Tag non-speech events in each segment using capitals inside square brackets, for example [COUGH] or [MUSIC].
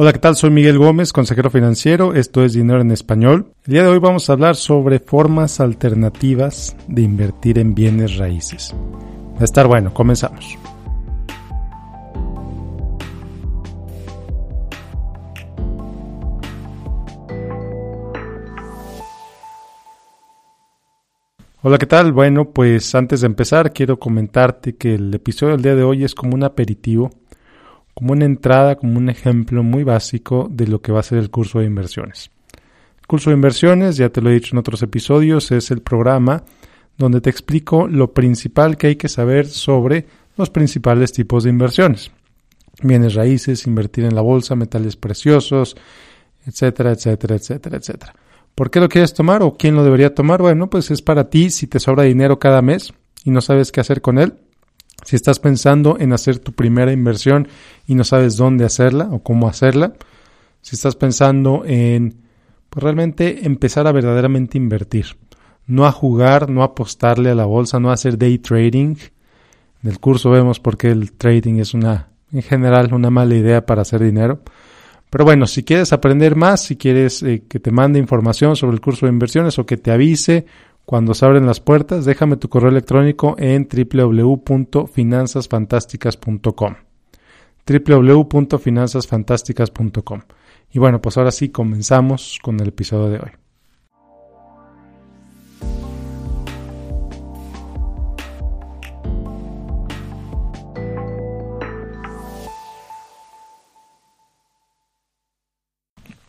Hola, ¿qué tal? Soy Miguel Gómez, consejero financiero. Esto es Dinero en Español. El día de hoy vamos a hablar sobre formas alternativas de invertir en bienes raíces. Va a estar bueno, comenzamos. Hola, ¿qué tal? Bueno, pues antes de empezar quiero comentarte que el episodio del día de hoy es como un aperitivo como una entrada, como un ejemplo muy básico de lo que va a ser el curso de inversiones. El curso de inversiones, ya te lo he dicho en otros episodios, es el programa donde te explico lo principal que hay que saber sobre los principales tipos de inversiones. Bienes raíces, invertir en la bolsa, metales preciosos, etcétera, etcétera, etcétera, etcétera. ¿Por qué lo quieres tomar o quién lo debería tomar? Bueno, pues es para ti si te sobra dinero cada mes y no sabes qué hacer con él si estás pensando en hacer tu primera inversión y no sabes dónde hacerla o cómo hacerla, si estás pensando en pues realmente empezar a verdaderamente invertir, no a jugar, no a apostarle a la bolsa, no a hacer day trading. En el curso vemos por qué el trading es una, en general, una mala idea para hacer dinero. Pero bueno, si quieres aprender más, si quieres eh, que te mande información sobre el curso de inversiones o que te avise cuando se abren las puertas, déjame tu correo electrónico en www.finanzasfantásticas.com www.finanzasfantásticas.com Y bueno, pues ahora sí comenzamos con el episodio de hoy.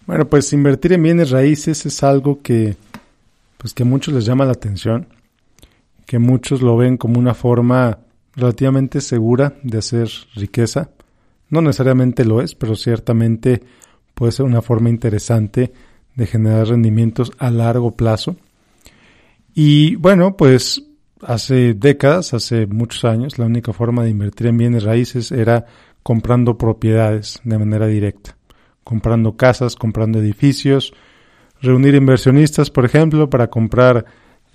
Bueno, pues invertir en bienes raíces es algo que pues que a muchos les llama la atención, que muchos lo ven como una forma relativamente segura de hacer riqueza. No necesariamente lo es, pero ciertamente puede ser una forma interesante de generar rendimientos a largo plazo. Y bueno, pues hace décadas, hace muchos años, la única forma de invertir en bienes raíces era comprando propiedades de manera directa, comprando casas, comprando edificios, reunir inversionistas, por ejemplo, para comprar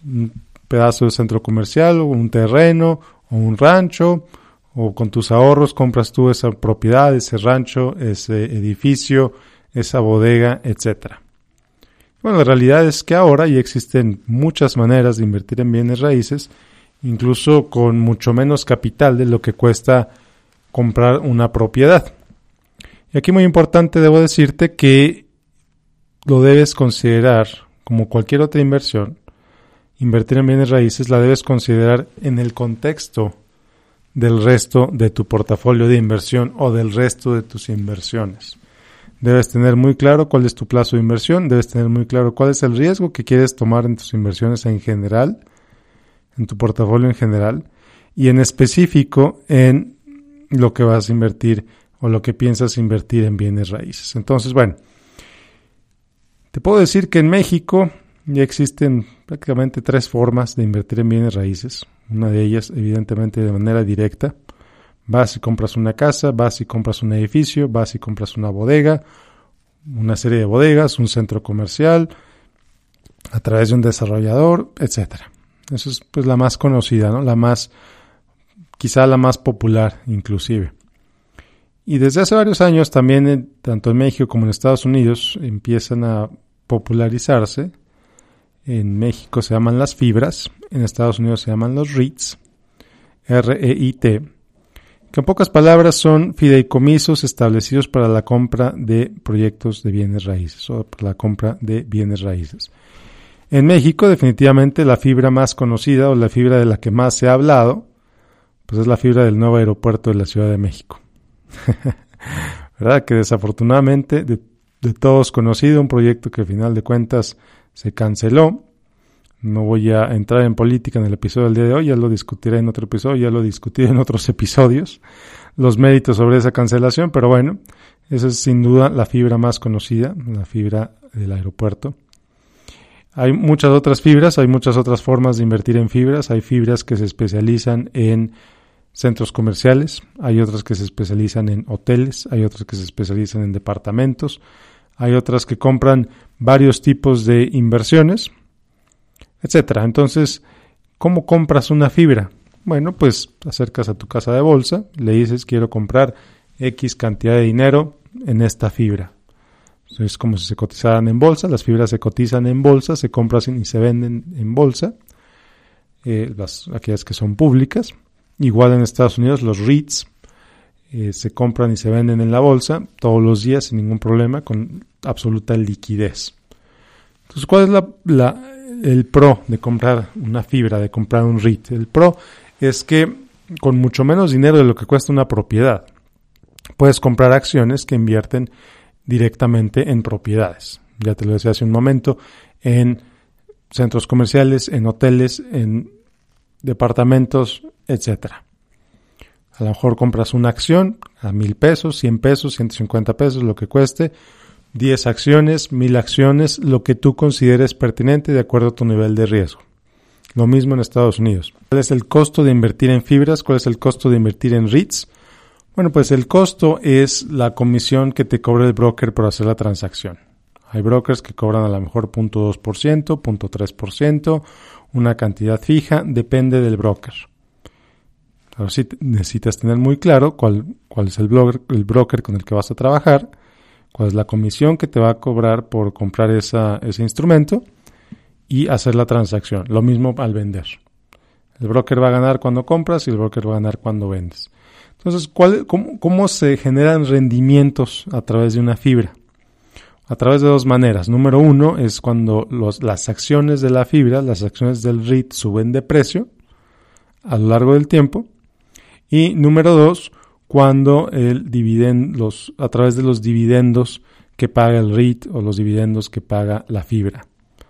un pedazo de centro comercial o un terreno o un rancho o con tus ahorros compras tú esa propiedad, ese rancho, ese edificio, esa bodega, etcétera. Bueno, la realidad es que ahora ya existen muchas maneras de invertir en bienes raíces, incluso con mucho menos capital de lo que cuesta comprar una propiedad. Y aquí muy importante debo decirte que lo debes considerar como cualquier otra inversión. Invertir en bienes raíces la debes considerar en el contexto del resto de tu portafolio de inversión o del resto de tus inversiones. Debes tener muy claro cuál es tu plazo de inversión, debes tener muy claro cuál es el riesgo que quieres tomar en tus inversiones en general, en tu portafolio en general, y en específico en lo que vas a invertir o lo que piensas invertir en bienes raíces. Entonces, bueno, te puedo decir que en México ya existen prácticamente tres formas de invertir en bienes raíces. Una de ellas, evidentemente, de manera directa. Vas y compras una casa, vas y compras un edificio, vas y compras una bodega, una serie de bodegas, un centro comercial, a través de un desarrollador, etcétera. Esa es pues la más conocida, ¿no? La más, quizá la más popular, inclusive. Y desde hace varios años también, tanto en México como en Estados Unidos, empiezan a popularizarse. En México se llaman las fibras, en Estados Unidos se llaman los REITs, R-E-I-T, que en pocas palabras son fideicomisos establecidos para la compra de proyectos de bienes raíces o para la compra de bienes raíces. En México definitivamente la fibra más conocida o la fibra de la que más se ha hablado, pues es la fibra del nuevo aeropuerto de la Ciudad de México. [LAUGHS] ¿Verdad? Que desafortunadamente de todos conocido, un proyecto que al final de cuentas se canceló. No voy a entrar en política en el episodio del día de hoy, ya lo discutiré en otro episodio, ya lo discutiré en otros episodios, los méritos sobre esa cancelación, pero bueno, esa es sin duda la fibra más conocida, la fibra del aeropuerto. Hay muchas otras fibras, hay muchas otras formas de invertir en fibras, hay fibras que se especializan en centros comerciales, hay otras que se especializan en hoteles, hay otras que se especializan en departamentos, hay otras que compran varios tipos de inversiones, etcétera. Entonces, ¿cómo compras una fibra? Bueno, pues acercas a tu casa de bolsa, le dices quiero comprar X cantidad de dinero en esta fibra. Es como si se cotizaran en bolsa, las fibras se cotizan en bolsa, se compran y se venden en bolsa, eh, las, aquellas que son públicas. Igual en Estados Unidos los REITs eh, se compran y se venden en la bolsa todos los días sin ningún problema, con absoluta liquidez. Entonces, ¿cuál es la, el pro de comprar una fibra, de comprar un REIT? El pro es que con mucho menos dinero de lo que cuesta una propiedad, puedes comprar acciones que invierten directamente en propiedades. Ya te lo decía hace un momento, en centros comerciales, en hoteles, en departamentos, etcétera. A lo mejor compras una acción a mil pesos, cien pesos, ciento cincuenta pesos, lo que cueste, diez acciones, mil acciones, lo que tú consideres pertinente de acuerdo a tu nivel de riesgo. Lo mismo en Estados Unidos. ¿Cuál es el costo de invertir en fibras? ¿Cuál es el costo de invertir en REITs? Bueno, pues el costo es la comisión que te cobra el broker por hacer la transacción. Hay brokers que cobran a lo mejor 0.2%, 0.3%, una cantidad fija, depende del broker. Ahora sí necesitas tener muy claro cuál, cuál es el, el broker con el que vas a trabajar, cuál es la comisión que te va a cobrar por comprar esa, ese instrumento y hacer la transacción. Lo mismo al vender. El broker va a ganar cuando compras y el broker va a ganar cuando vendes. Entonces, cómo, se generan rendimientos a través de una fibra? A través de dos maneras. Número uno es cuando las acciones de la fibra, las acciones del REIT suben de precio a lo largo del tiempo. Y número dos, cuando el los, a través de los dividendos que paga el REIT o los dividendos que paga la fibra.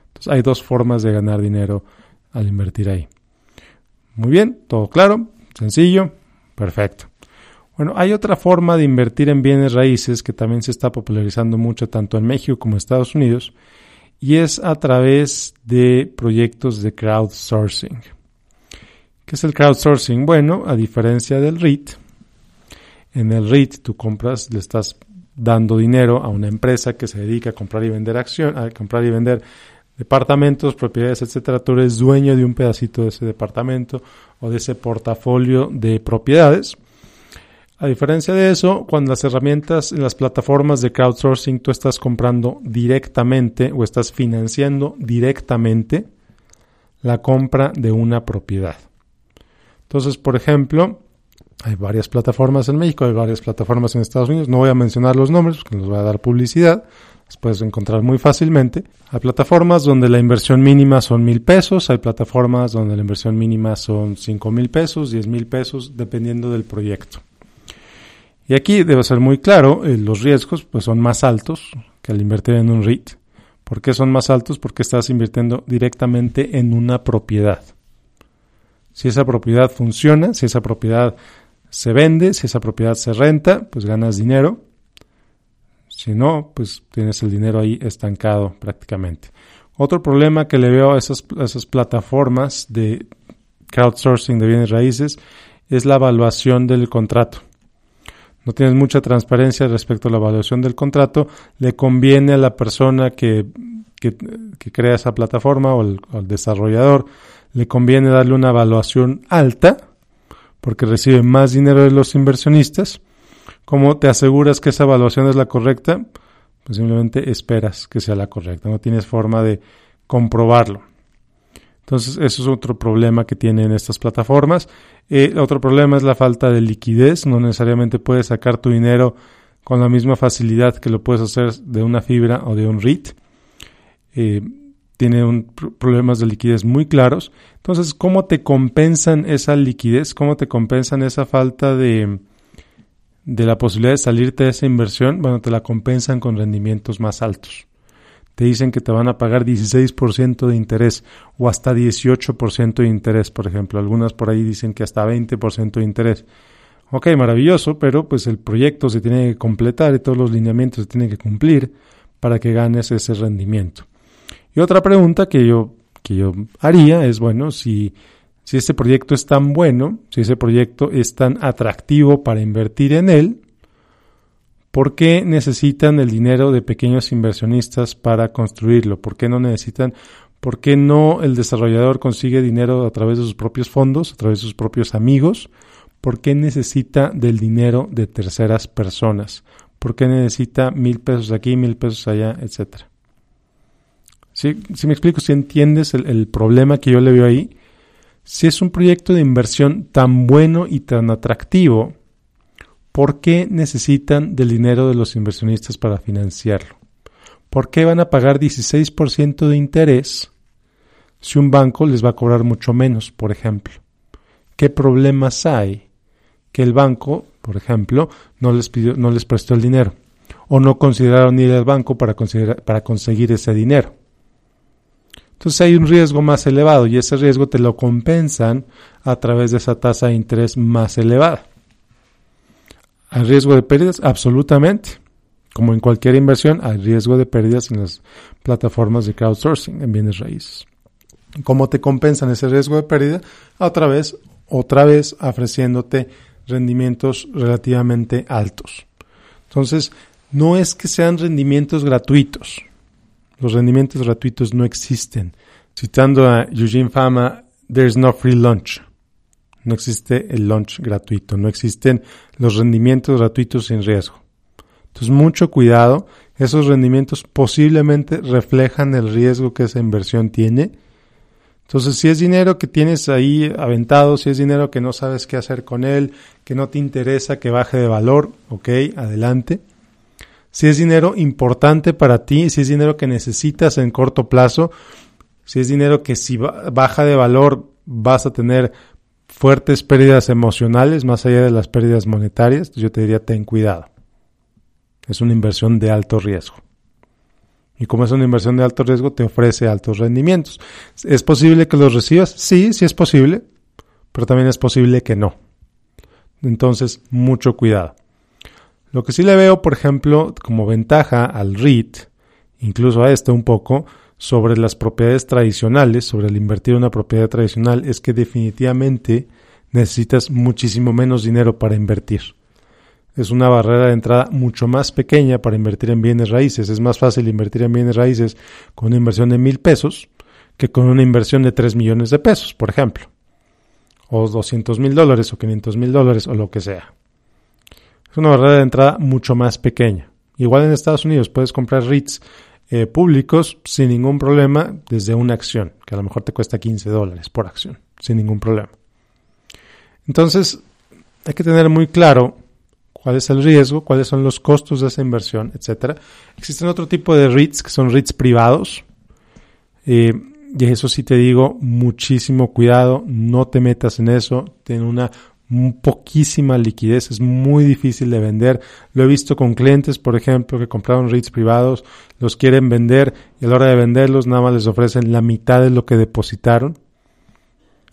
Entonces hay dos formas de ganar dinero al invertir ahí. Muy bien, todo claro, sencillo, perfecto. Bueno, hay otra forma de invertir en bienes raíces que también se está popularizando mucho tanto en México como en Estados Unidos y es a través de proyectos de crowdsourcing. ¿Qué es el crowdsourcing? Bueno, a diferencia del REIT, en el REIT tú compras, le estás dando dinero a una empresa que se dedica a comprar y vender acción, a comprar y vender departamentos, propiedades, etcétera. Tú eres dueño de un pedacito de ese departamento o de ese portafolio de propiedades a diferencia de eso, cuando las herramientas en las plataformas de crowdsourcing tú estás comprando directamente o estás financiando directamente la compra de una propiedad. Entonces, por ejemplo, hay varias plataformas en México, hay varias plataformas en Estados Unidos. No voy a mencionar los nombres porque nos va a dar publicidad. Las puedes encontrar muy fácilmente. Hay plataformas donde la inversión mínima son mil pesos. Hay plataformas donde la inversión mínima son cinco mil pesos, diez mil pesos, dependiendo del proyecto. Y aquí debe ser muy claro, eh, los riesgos pues son más altos que al invertir en un REIT. ¿Por qué son más altos? Porque estás invirtiendo directamente en una propiedad. Si esa propiedad funciona, si esa propiedad se vende, si esa propiedad se renta, pues ganas dinero. Si no, pues tienes el dinero ahí estancado prácticamente. Otro problema que le veo a esas, esas plataformas de crowdsourcing de bienes raíces es la evaluación del contrato no tienes mucha transparencia respecto a la evaluación del contrato, le conviene a la persona que, que, crea esa plataforma o al desarrollador, le conviene darle una evaluación alta porque recibe más dinero de los inversionistas. ¿Cómo te aseguras que esa evaluación es la correcta? Pues simplemente esperas que sea la correcta, no tienes forma de comprobarlo. Entonces, eso es otro problema que tienen estas plataformas. Eh, otro problema es la falta de liquidez. No necesariamente puedes sacar tu dinero con la misma facilidad que lo puedes hacer de una fibra o de un REIT. Eh, tiene problemas de liquidez muy claros. Entonces, ¿cómo te compensan esa liquidez? ¿Cómo te compensan esa falta de, de la posibilidad de salirte de esa inversión? Bueno, te la compensan con rendimientos más altos te dicen que te van a pagar 16% de interés o hasta 18% de interés, por ejemplo. Algunas por ahí dicen que hasta 20% de interés. Ok, maravilloso, pero pues el proyecto se tiene que completar y todos los lineamientos se tienen que cumplir para que ganes ese rendimiento. Y otra pregunta que yo, que yo haría es, bueno, si, si ese proyecto es tan bueno, si ese proyecto es tan atractivo para invertir en él, ¿Por qué necesitan el dinero de pequeños inversionistas para construirlo? ¿Por qué no necesitan, por qué no el desarrollador consigue dinero a través de sus propios fondos, a través de sus propios amigos? ¿Por qué necesita del dinero de terceras personas? ¿Por qué necesita mil pesos aquí, mil pesos allá, etcétera? Si me explico, si entiendes el, problema que yo le veo ahí, si es un proyecto de inversión tan bueno y tan atractivo, ¿por qué necesitan del dinero de los inversionistas para financiarlo? ¿Por qué van a pagar 16% de interés si un banco les va a cobrar mucho menos, por ejemplo? ¿Qué problemas hay que el banco, por ejemplo, no les pidió, no les prestó el dinero o no consideraron ir al banco para, para conseguir ese dinero? Entonces hay un riesgo más elevado y ese riesgo te lo compensan a través de esa tasa de interés más elevada. ¿Hay riesgo de pérdidas? Absolutamente. Como en cualquier inversión, hay riesgo de pérdidas en las plataformas de crowdsourcing en bienes raíces. ¿Cómo te compensan ese riesgo de pérdida? Otra vez, otra vez ofreciéndote rendimientos relativamente altos. Entonces, no es que sean rendimientos gratuitos. Los rendimientos gratuitos no existen. Citando a Eugene Fama, there's no free lunch. No existe el lunch gratuito, no existen los rendimientos gratuitos sin riesgo. Entonces, mucho cuidado. Esos rendimientos posiblemente reflejan el riesgo que esa inversión tiene. Entonces, si es dinero que tienes ahí aventado, si es dinero que no sabes qué hacer con él, que no te interesa que baje de valor, ok, adelante si es dinero importante para ti, si es dinero que necesitas en corto plazo, si es dinero que si baja de valor vas a tener fuertes pérdidas emocionales más allá de las pérdidas monetarias, yo te diría ten cuidado. Es una inversión de alto riesgo. Y como es una inversión de alto riesgo, te ofrece altos rendimientos. ¿Es posible que los recibas? Sí, sí es posible, pero también es posible que no. Entonces, mucho cuidado. Lo que sí le veo, por ejemplo, como ventaja al REIT, incluso a este un poco, sobre las propiedades tradicionales, sobre el invertir en una propiedad tradicional, es que definitivamente necesitas muchísimo menos dinero para invertir. Es una barrera de entrada mucho más pequeña para invertir en bienes raíces. Es más fácil invertir en bienes raíces con una inversión de mil pesos que con una inversión de tres millones de pesos, por ejemplo. O doscientos mil dólares o quinientos mil dólares o lo que sea. Es una barrera de entrada mucho más pequeña. Igual en Estados Unidos puedes comprar REITs eh, públicos sin ningún problema desde una acción, que a lo mejor te cuesta 15 dólares por acción, sin ningún problema. Entonces, hay que tener muy claro cuál es el riesgo, cuáles son los costos de esa inversión, etcétera. Existen otro tipo de REITs que son REITs privados. Eh, y eso sí te digo, muchísimo cuidado, no te metas en eso, ten una poquísima liquidez, es muy difícil de vender. Lo he visto con clientes, por ejemplo, que compraron REITs privados, los quieren vender y a la hora de venderlos nada más les ofrecen la mitad de lo que depositaron,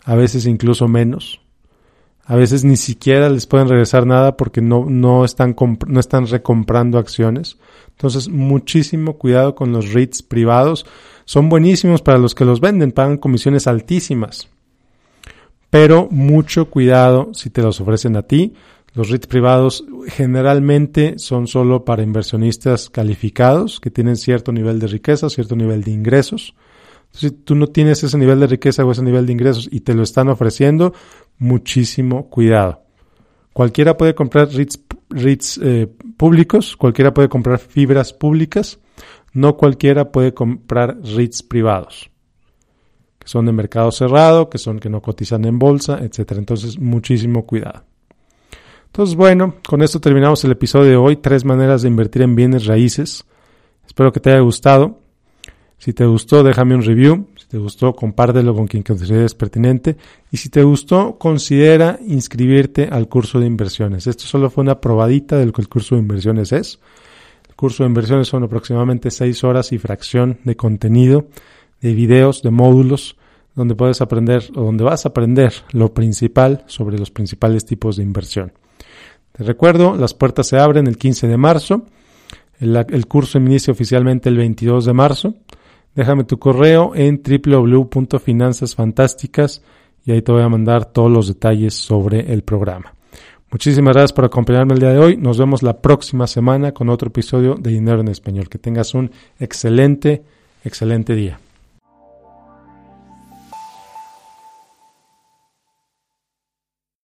a veces incluso menos. A veces ni siquiera les pueden regresar nada porque no, no, están, no están recomprando acciones. Entonces, muchísimo cuidado con los REITs privados. Son buenísimos para los que los venden, pagan comisiones altísimas pero mucho cuidado si te los ofrecen a ti. Los REITs privados generalmente son solo para inversionistas calificados que tienen cierto nivel de riqueza, cierto nivel de ingresos. Si tú no tienes ese nivel de riqueza o ese nivel de ingresos y te lo están ofreciendo, muchísimo cuidado. Cualquiera puede comprar REITs, eh, públicos, cualquiera puede comprar fibras públicas, no cualquiera puede comprar REITs privados que son de mercado cerrado, que son que no cotizan en bolsa, etcétera. Entonces, muchísimo cuidado. Entonces, bueno, con esto terminamos el episodio de hoy, tres maneras de invertir en bienes raíces. Espero que te haya gustado. Si te gustó, déjame un review. Si te gustó, compártelo con quien consideres pertinente. Y si te gustó, considera inscribirte al curso de inversiones. Esto solo fue una probadita de lo que el curso de inversiones es. El curso de inversiones son aproximadamente seis horas y fracción de contenido de videos, de módulos, donde puedes aprender o donde vas a aprender lo principal sobre los principales tipos de inversión. Te recuerdo, las puertas se abren el 15 de marzo, el, curso inicia oficialmente el 22 de marzo. Déjame tu correo en www.finanzasfantásticas y ahí te voy a mandar todos los detalles sobre el programa. Muchísimas gracias por acompañarme el día de hoy. Nos vemos la próxima semana con otro episodio de Dinero en Español. Que tengas un excelente, excelente día.